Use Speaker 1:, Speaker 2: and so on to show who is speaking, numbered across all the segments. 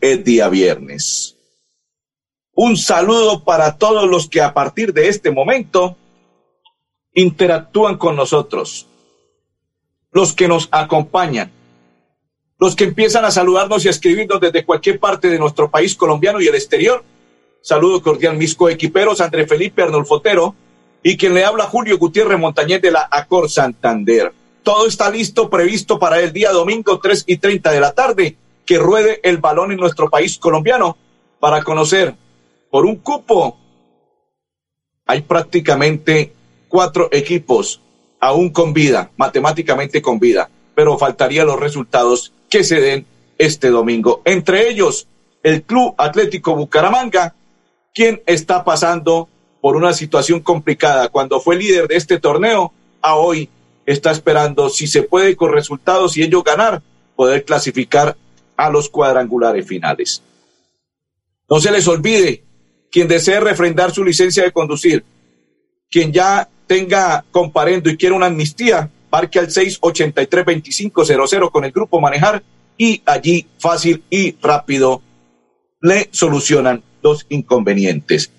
Speaker 1: es día viernes. Un saludo para todos los que a partir de este momento interactúan con nosotros, los que nos acompañan, los que empiezan a saludarnos y a escribirnos desde cualquier parte de nuestro país colombiano y el exterior. Saludo cordial, mis coequiperos, André Felipe Arnulfotero y quien le habla Julio Gutiérrez Montañez de la Acor Santander. Todo está listo, previsto para el día domingo 3 y 30 de la tarde, que ruede el balón en nuestro país colombiano para conocer por un cupo. Hay prácticamente cuatro equipos aún con vida, matemáticamente con vida, pero faltarían los resultados que se den este domingo. Entre ellos, el Club Atlético Bucaramanga, quien está pasando por una situación complicada. Cuando fue líder de este torneo, a hoy está esperando si se puede con resultados y ellos ganar, poder clasificar a los cuadrangulares finales. No se les olvide, quien desee refrendar su licencia de conducir, quien ya tenga comparendo y quiera una amnistía, parque al 683-2500 con el grupo Manejar y allí fácil y rápido le solucionan los inconvenientes.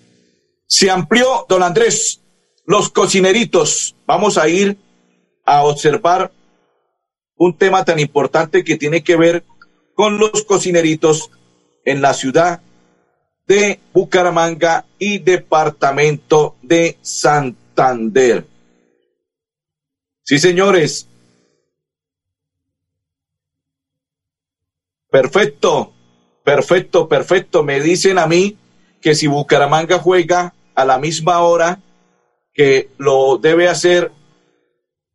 Speaker 1: Se amplió, don Andrés, los cocineritos. Vamos a ir a observar un tema tan importante que tiene que ver con los cocineritos en la ciudad de Bucaramanga y departamento de Santander. Sí, señores. Perfecto, perfecto, perfecto. Me dicen a mí que si Bucaramanga juega a la misma hora que lo debe hacer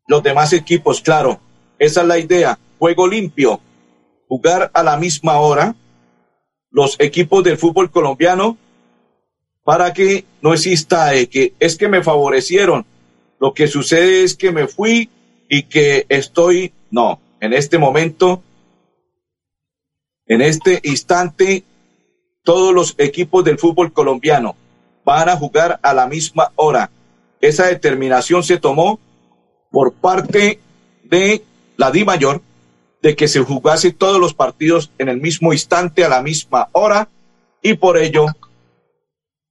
Speaker 1: los demás equipos, claro, esa es la idea, juego limpio, jugar a la misma hora los equipos del fútbol colombiano para que no exista que es que me favorecieron. Lo que sucede es que me fui y que estoy, no, en este momento, en este instante, todos los equipos del fútbol colombiano van a jugar a la misma hora. Esa determinación se tomó por parte de la Di Mayor de que se jugase todos los partidos en el mismo instante, a la misma hora, y por ello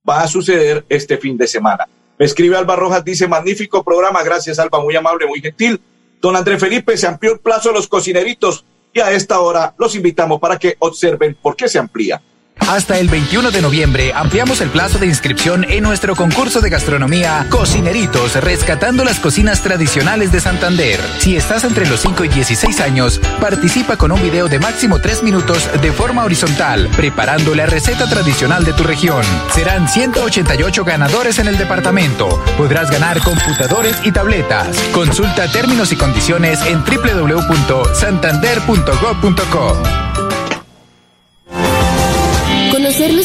Speaker 1: va a suceder este fin de semana. Me escribe Alba Rojas, dice, magnífico programa, gracias Alba, muy amable, muy gentil. Don André Felipe, se amplió el plazo de los cocineritos y a esta hora los invitamos para que observen por qué se amplía.
Speaker 2: Hasta el 21 de noviembre ampliamos el plazo de inscripción en nuestro concurso de gastronomía Cocineritos, rescatando las cocinas tradicionales de Santander. Si estás entre los 5 y 16 años, participa con un video de máximo 3 minutos de forma horizontal, preparando la receta tradicional de tu región. Serán 188 ganadores en el departamento. Podrás ganar computadores y tabletas. Consulta términos y condiciones en www.santander.gov.co.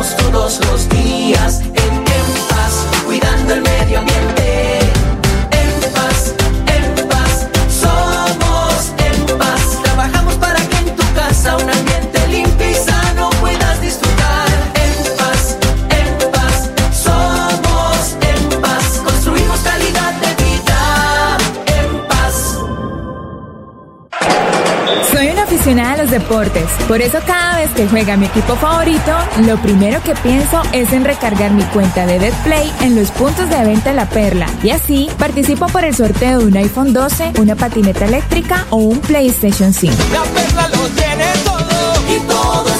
Speaker 3: todos los días en, paz, cuidando el medio ambiente.
Speaker 4: Deportes, por eso cada vez que juega mi equipo favorito, lo primero que pienso es en recargar mi cuenta de Betplay en los puntos de venta La Perla y así participo por el sorteo de un iPhone 12, una patineta eléctrica o un PlayStation 5.
Speaker 3: La Perla lo tiene todo y todo.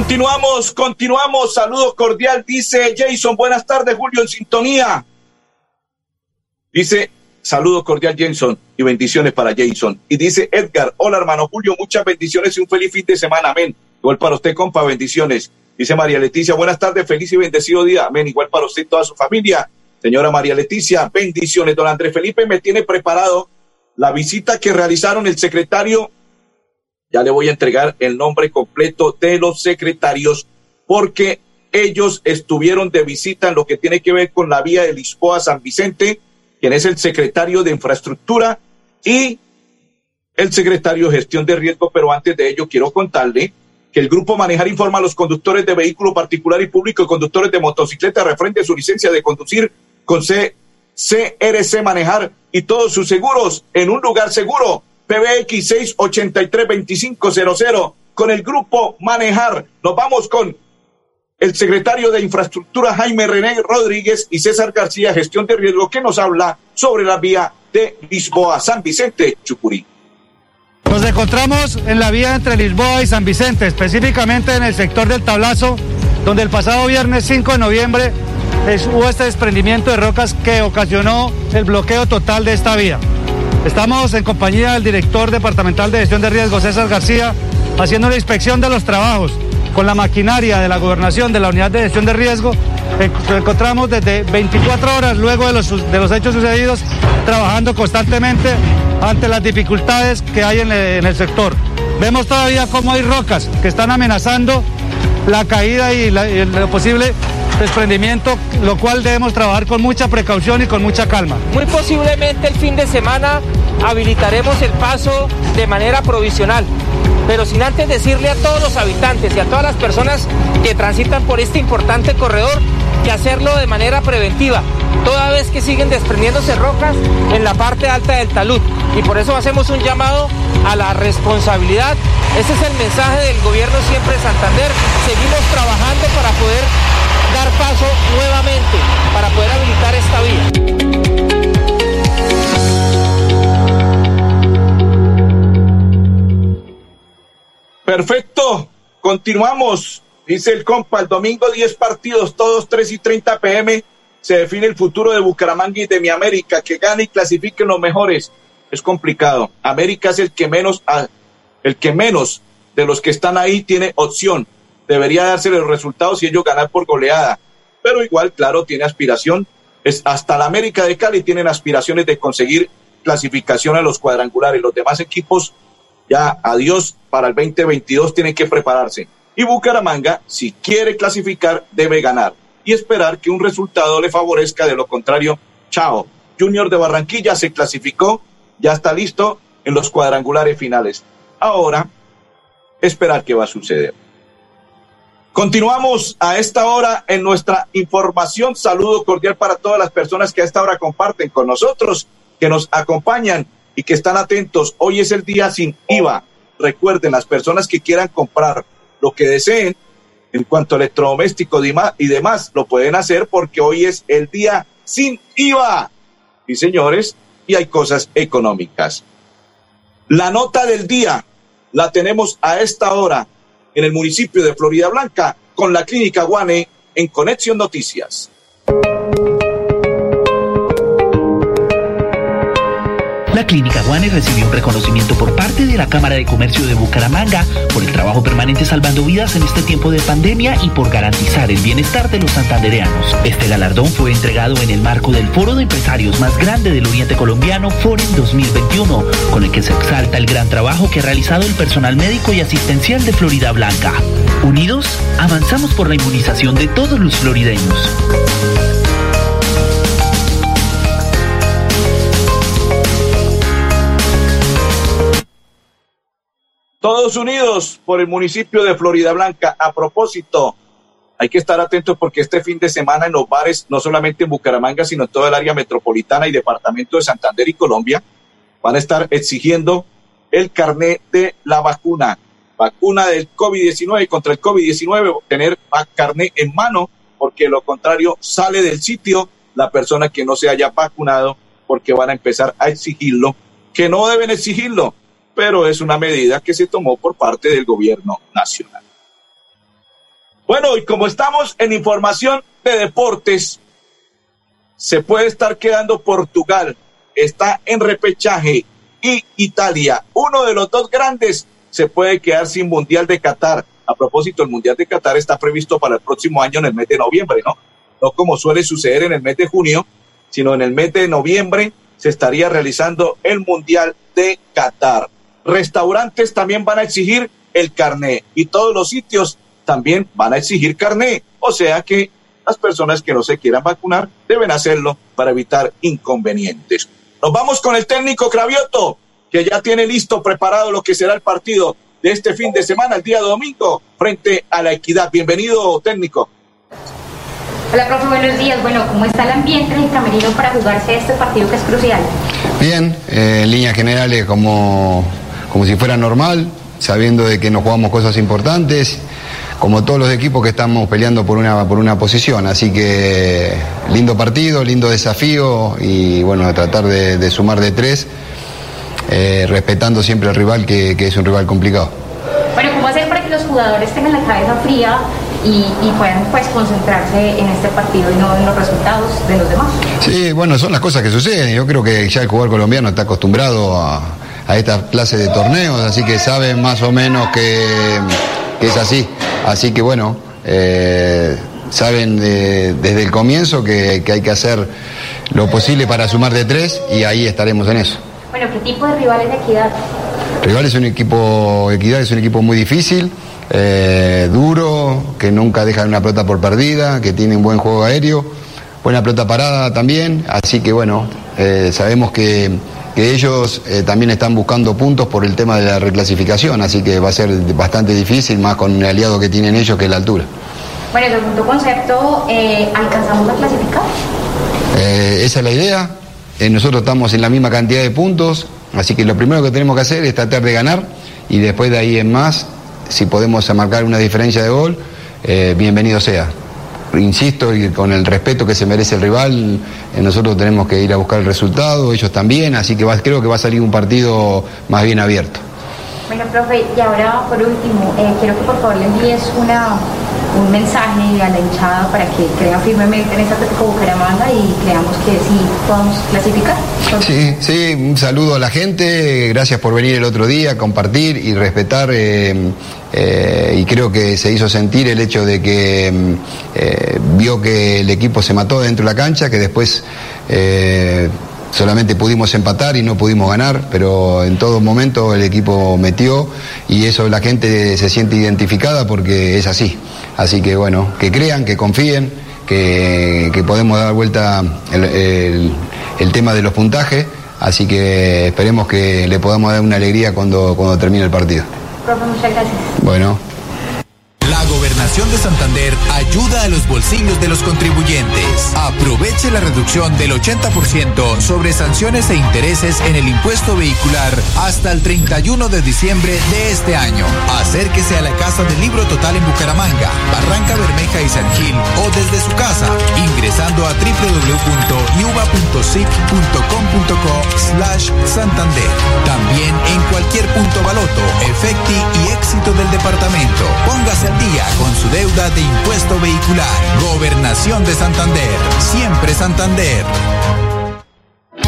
Speaker 1: Continuamos, continuamos. Saludos cordial, dice Jason. Buenas tardes, Julio, en sintonía. Dice, saludos cordial, Jason, y bendiciones para Jason. Y dice Edgar, hola hermano Julio, muchas bendiciones y un feliz fin de semana. Amén. Igual para usted, compa, bendiciones. Dice María Leticia, buenas tardes, feliz y bendecido día. Amén. Igual para usted y toda su familia. Señora María Leticia, bendiciones. Don Andrés Felipe me tiene preparado la visita que realizaron el secretario ya le voy a entregar el nombre completo de los secretarios porque ellos estuvieron de visita en lo que tiene que ver con la vía de Lisboa San Vicente, quien es el secretario de infraestructura y el secretario de gestión de riesgo, pero antes de ello quiero contarle que el grupo Manejar informa a los conductores de vehículo particular y público y conductores de motocicleta referente a su licencia de conducir con C CRC Manejar y todos sus seguros en un lugar seguro PBX 683-2500 con el grupo Manejar. Nos vamos con el secretario de Infraestructura Jaime René Rodríguez y César García, gestión de riesgo, que nos habla sobre la vía de Lisboa, San Vicente, Chucurí.
Speaker 5: Nos encontramos en la vía entre Lisboa y San Vicente, específicamente en el sector del Tablazo, donde el pasado viernes 5 de noviembre hubo este desprendimiento de rocas que ocasionó el bloqueo total de esta vía. Estamos en compañía del director departamental de gestión de riesgo, César García, haciendo la inspección de los trabajos con la maquinaria de la gobernación de la unidad de gestión de riesgo. Nos encontramos desde 24 horas luego de los, de los hechos sucedidos, trabajando constantemente ante las dificultades que hay en, el sector. Vemos todavía cómo hay rocas que están amenazando la caída y, la, y lo posible desprendimiento, lo cual debemos trabajar con mucha precaución y con mucha calma.
Speaker 6: Muy posiblemente el fin de semana habilitaremos el paso de manera provisional, pero sin antes decirle a todos los habitantes y a todas las personas que transitan por este importante corredor que hacerlo de manera preventiva, toda vez que siguen desprendiéndose rocas en la parte alta del talud. Y por eso hacemos un llamado a la responsabilidad. Ese es el mensaje del gobierno siempre de Santander. Seguimos trabajando para poder dar paso nuevamente, para poder habilitar esta vía.
Speaker 1: Perfecto. Continuamos. Dice el compa, el domingo 10 partidos, todos 3 y 30 pm. Se define el futuro de Bucaramanga y de mi América. Que gane y clasifiquen los mejores. Es complicado. América es el que menos, el que menos de los que están ahí tiene opción. Debería darse los resultados y ellos ganar por goleada. Pero igual, claro, tiene aspiración. Es, hasta la América de Cali tienen aspiraciones de conseguir clasificación a los cuadrangulares. Los demás equipos ya adiós para el 2022 tienen que prepararse. Y Bucaramanga, si quiere clasificar, debe ganar y esperar que un resultado le favorezca, de lo contrario, chao. Junior de Barranquilla se clasificó, ya está listo en los cuadrangulares finales. Ahora, esperar qué va a suceder. Continuamos a esta hora en nuestra información. Saludo cordial para todas las personas que a esta hora comparten con nosotros, que nos acompañan y que están atentos. Hoy es el día sin IVA. Recuerden, las personas que quieran comprar lo que deseen en cuanto a electrodoméstico y demás, lo pueden hacer porque hoy es el día sin IVA. Y señores, y hay cosas económicas. La nota del día la tenemos a esta hora en el municipio de Florida Blanca con la clínica Guane en Conexión Noticias.
Speaker 7: La Clínica Guane recibió un reconocimiento por parte de la Cámara de Comercio de Bucaramanga por el trabajo permanente salvando vidas en este tiempo de pandemia y por garantizar el bienestar de los santandereanos. Este galardón fue entregado en el marco del Foro de Empresarios más grande del Oriente Colombiano, Forum 2021, con el que se exalta el gran trabajo que ha realizado el personal médico y asistencial de Florida Blanca. Unidos, avanzamos por la inmunización de todos los florideños.
Speaker 1: Todos unidos por el municipio de Florida Blanca. A propósito, hay que estar atentos porque este fin de semana en los bares, no solamente en Bucaramanga, sino en toda el área metropolitana y departamento de Santander y Colombia, van a estar exigiendo el carnet de la vacuna. Vacuna del COVID-19 contra el COVID-19, tener carnet en mano, porque lo contrario sale del sitio la persona que no se haya vacunado, porque van a empezar a exigirlo, que no deben exigirlo, pero es una medida que se tomó por parte del gobierno nacional. Bueno, y como estamos en información de deportes, se puede estar quedando Portugal, está en repechaje y Italia, uno de los dos grandes, se puede quedar sin Mundial de Qatar. A propósito, el Mundial de Qatar está previsto para el próximo año en el mes de noviembre, ¿no? No como suele suceder en el mes de junio, sino en el mes de noviembre se estaría realizando el Mundial de Qatar restaurantes también van a exigir el carné y todos los sitios también van a exigir carné. O sea que las personas que no se quieran vacunar deben hacerlo para evitar inconvenientes. Nos vamos con el técnico Cravioto, que ya tiene listo, preparado lo que será el partido de este fin de semana, el día domingo, frente a la equidad. Bienvenido, técnico.
Speaker 8: Hola, profe, buenos días. Bueno, ¿cómo está el ambiente en el camerino para jugarse este partido que es crucial?
Speaker 9: Bien, eh, en líneas generales, como como si fuera normal, sabiendo de que nos jugamos cosas importantes, como todos los equipos que estamos peleando por una, por una posición. Así que lindo partido, lindo desafío y bueno, tratar de, sumar de tres, eh, respetando siempre al rival que, es un rival complicado.
Speaker 8: Bueno, ¿cómo hacer para que los jugadores tengan la cabeza fría y, puedan pues concentrarse en este partido y no en los resultados de los demás?
Speaker 9: Sí, bueno, son las cosas que suceden. Yo creo que ya el jugador colombiano está acostumbrado a a esta clase de torneos, así que saben más o menos que, es así. Así que bueno, eh, saben desde el comienzo que, hay que hacer lo posible para sumar de tres y ahí estaremos en eso.
Speaker 8: Bueno, ¿qué tipo de rivales de Equidad?
Speaker 9: Rival es un equipo, Equidad es un equipo muy difícil, eh, duro, que nunca dejan una pelota por perdida, que tiene un buen juego aéreo, buena pelota parada también, así que bueno, eh, sabemos que que ellos eh, también están buscando puntos por el tema de la reclasificación, así que va a ser bastante difícil, más con el aliado que tienen ellos que es la altura.
Speaker 8: Bueno, segundo concepto, eh, ¿alcanzamos a clasificar?
Speaker 9: Eh, esa es la idea. Nosotros estamos en la misma cantidad de puntos, así que lo primero que tenemos que hacer es tratar de ganar y después de ahí en más, si podemos marcar una diferencia de gol, bienvenido sea. Insisto, y con el respeto que se merece el rival, nosotros tenemos que ir a buscar el resultado, ellos también, así que creo que va a salir un partido más bien abierto.
Speaker 8: Bueno, profe, y ahora por último, quiero que por favor le envíes una un mensaje a la hinchada para que crea firmemente en esta Atlético Bucaramanga y creamos que sí podamos clasificar.
Speaker 9: Sí, sí, un saludo a la gente, gracias por venir el otro día, compartir y respetar. Eh, eh, y creo que se hizo sentir el hecho de que eh, vio que el equipo se mató dentro de la cancha, que después solamente pudimos empatar y no pudimos ganar, pero en todo momento el equipo metió y eso la gente se siente identificada porque es así. Así que bueno, que crean, que confíen, que, podemos dar vuelta el, tema de los puntajes, así que esperemos que le podamos dar una alegría cuando, cuando termine el partido.
Speaker 8: muchas gracias.
Speaker 9: Bueno.
Speaker 2: Gobernación de Santander ayuda a los bolsillos de los contribuyentes. Aproveche la reducción del 80% sobre sanciones e intereses en el impuesto vehicular hasta el 31 de diciembre de este año. Acérquese a la Casa del Libro Total en Bucaramanga, Barranca Bermeja y San Gil o desde su casa ingresando a www.yuba.sic.com.co slash Santander. También en cualquier punto baloto, efecti y éxito del departamento. Póngase al día con su deuda de impuesto vehicular. Gobernación de Santander. Siempre Santander.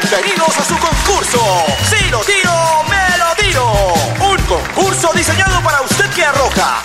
Speaker 10: Bienvenidos a su concurso. Si lo tiro, me lo tiro. Un concurso diseñado para usted que arroja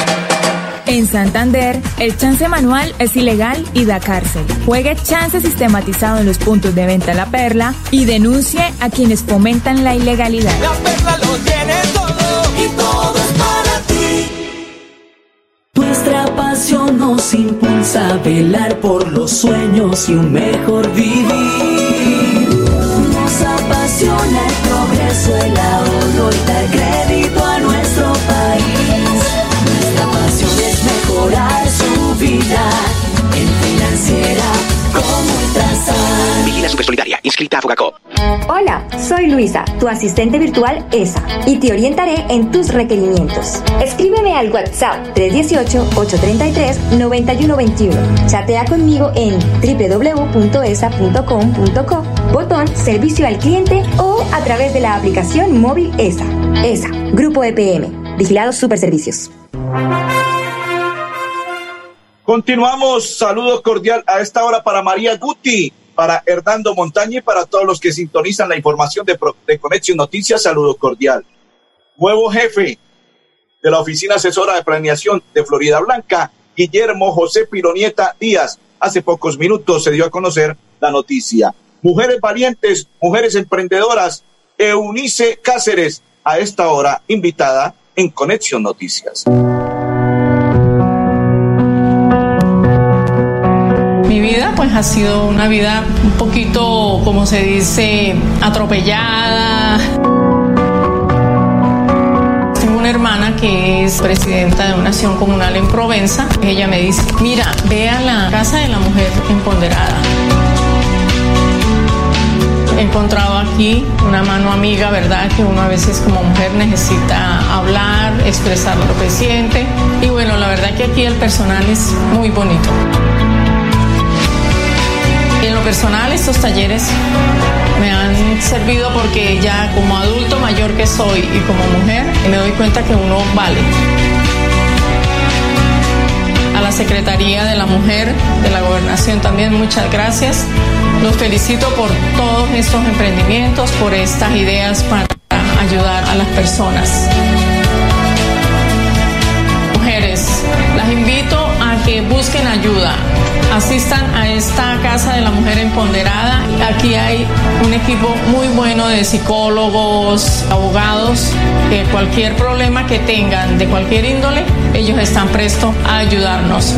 Speaker 4: En Santander, el chance manual es ilegal y da cárcel. Juegue chance sistematizado en los puntos de venta La Perla y denuncie a quienes fomentan la ilegalidad.
Speaker 3: La Perla lo tiene todo y todo es para ti.
Speaker 11: Nuestra pasión nos impulsa a velar por los sueños y un mejor vivir. Nos apasiona el progreso, el ahorro y dar
Speaker 12: Solidaria, inscrita a Fogacop.
Speaker 13: Hola, soy Luisa, tu asistente virtual ESA, y te orientaré en tus requerimientos. Escríbeme al WhatsApp 318-833-9121. Chatea conmigo en www.esa.com.co, botón Servicio al Cliente o a través de la aplicación móvil ESA. ESA, Grupo EPM Vigilados Superservicios.
Speaker 1: Continuamos, saludo cordial a esta hora para María Guti, para Hernando Montaña y para todos los que sintonizan la información de, de Conexión Noticias, saludo cordial. Nuevo jefe de la Oficina Asesora de Planeación de Florida Blanca, Guillermo José Pironieta Díaz. Hace pocos minutos se dio a conocer la noticia. Mujeres valientes, mujeres emprendedoras, Eunice Cáceres, a esta hora invitada en Conexión Noticias.
Speaker 14: Pues ha sido una vida un poquito, como se dice, atropellada. Tengo una hermana que es presidenta de una acción comunal en Provenza. Ella me dice, mira, ve a la casa de la mujer empoderada he encontrado aquí una mano amiga, ¿verdad? Que uno a veces como mujer necesita hablar, expresar lo que siente. Y bueno, la verdad que aquí el personal es muy bonito. Lo personal, estos talleres me han servido porque ya como adulto mayor que soy y como mujer, me doy cuenta que uno vale a la Secretaría de la Mujer de la Gobernación también muchas gracias. Los felicito por todos estos emprendimientos, por estas ideas para ayudar a las personas. Mujeres, las invito que busquen ayuda. Asistan a esta Casa de la Mujer Empoderada. Aquí hay un equipo muy bueno de psicólogos, abogados, que cualquier problema que tengan de cualquier índole, ellos están prestos a ayudarnos.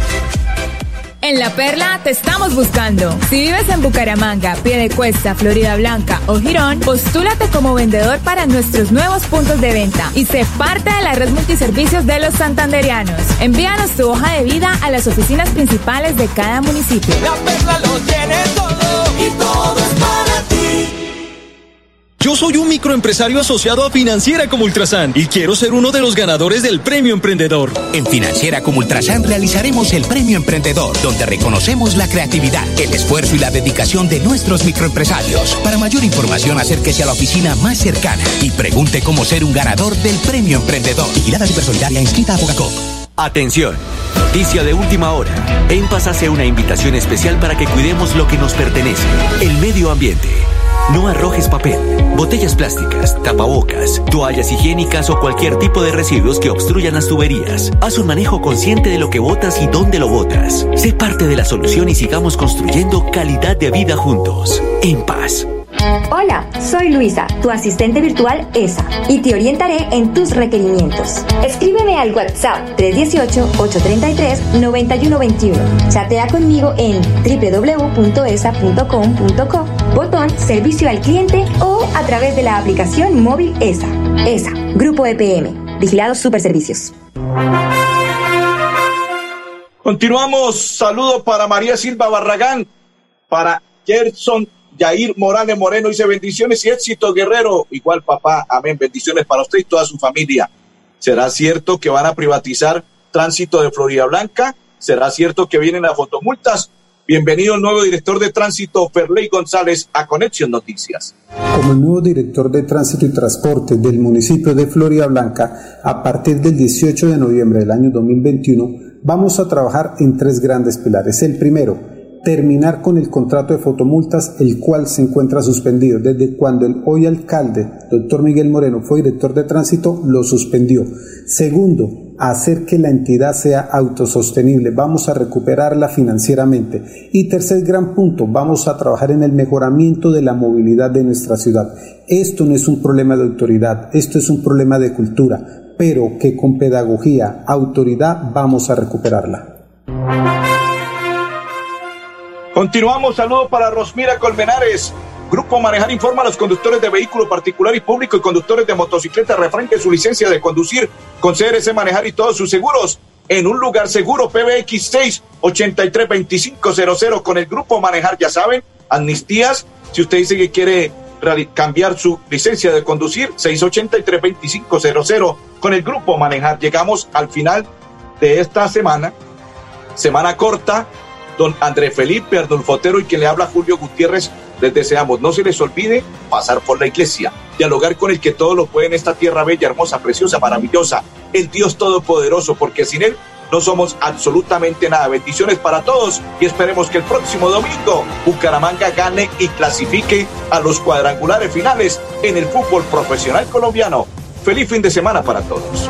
Speaker 4: En La Perla te estamos buscando. Si vives en Bucaramanga, Piedecuesta, Florida Blanca o Girón, postúlate como vendedor para nuestros nuevos puntos de venta y sé parte de la red multiservicios de los santanderianos. Envíanos tu hoja de vida a las oficinas principales de cada municipio.
Speaker 11: La Perla lo tiene todo y todo.
Speaker 15: Yo soy un microempresario asociado a Financiera como Ultrasan y quiero ser uno de los ganadores del Premio Emprendedor.
Speaker 12: En Financiera como Ultrasan realizaremos el Premio Emprendedor, donde reconocemos la creatividad, el esfuerzo y la dedicación de nuestros microempresarios. Para mayor información, acérquese a la oficina más cercana y pregunte cómo ser un ganador del Premio Emprendedor. Vigilada Supersolidaria inscrita a Bogacop.
Speaker 16: Atención, noticia de última hora. En Paz hace una invitación especial para que cuidemos lo que nos pertenece, el medio ambiente. No arrojes papel, botellas plásticas, tapabocas, toallas higiénicas o cualquier tipo de residuos que obstruyan las tuberías. Haz un manejo consciente de lo que botas y dónde lo botas. Sé parte de la solución y sigamos construyendo calidad de vida juntos. En paz.
Speaker 13: Hola, soy Luisa, tu asistente virtual ESA, y te orientaré en tus requerimientos. Escríbeme al WhatsApp 318-833-9121. Chatea conmigo en www.esa.com.co, botón Servicio al Cliente o a través de la aplicación móvil ESA. ESA, Grupo EPM, Vigilados Superservicios.
Speaker 1: Continuamos. Saludo para María Silva Barragán, para Gerson Yair Morales Moreno. Dice bendiciones y éxito, guerrero. Igual, papá. Amén. Bendiciones para usted y toda su familia. ¿Será cierto que van a privatizar tránsito de Florida Blanca? ¿Será cierto que vienen a fotomultas? Bienvenido el nuevo director de tránsito, Ferley González, a Conexión Noticias.
Speaker 17: Como el nuevo director de tránsito y transporte del municipio de Florida Blanca, a partir del 18 de noviembre del año 2021, vamos a trabajar en tres grandes pilares. El primero, terminar con el contrato de fotomultas, el cual se encuentra suspendido desde cuando el hoy alcalde, doctor Miguel Moreno, fue director de tránsito, lo suspendió. Segundo, hacer que la entidad sea autosostenible, vamos a recuperarla financieramente. Y tercer gran punto, vamos a trabajar en el mejoramiento de la movilidad de nuestra ciudad. Esto no es un problema de autoridad, esto es un problema de cultura pero que con pedagogía, autoridad, vamos a recuperarla.
Speaker 1: Continuamos, saludo para Rosmira Colmenares. Grupo Manejar informa a los conductores de vehículo particular y público y conductores de motocicleta refrente su licencia de conducir con CRC Manejar y todos sus seguros en un lugar seguro PBX 6 832500 con el Grupo Manejar, ya saben, amnistías. Si usted dice que quiere cambiar su licencia de conducir, 683-2500 con el grupo Manejar. Llegamos al final de esta semana, semana corta. Don André Felipe Ardolfotero y quien le habla Julio Gutiérrez, les deseamos, no se les olvide pasar por la iglesia, dialogar con el que todo lo puede en esta tierra bella, hermosa, preciosa, maravillosa, el Dios Todopoderoso, porque sin Él no somos absolutamente nada. Bendiciones para todos y esperemos que el próximo domingo Bucaramanga gane y clasifique a los cuadrangulares finales en el fútbol profesional colombiano. Feliz fin de semana para todos.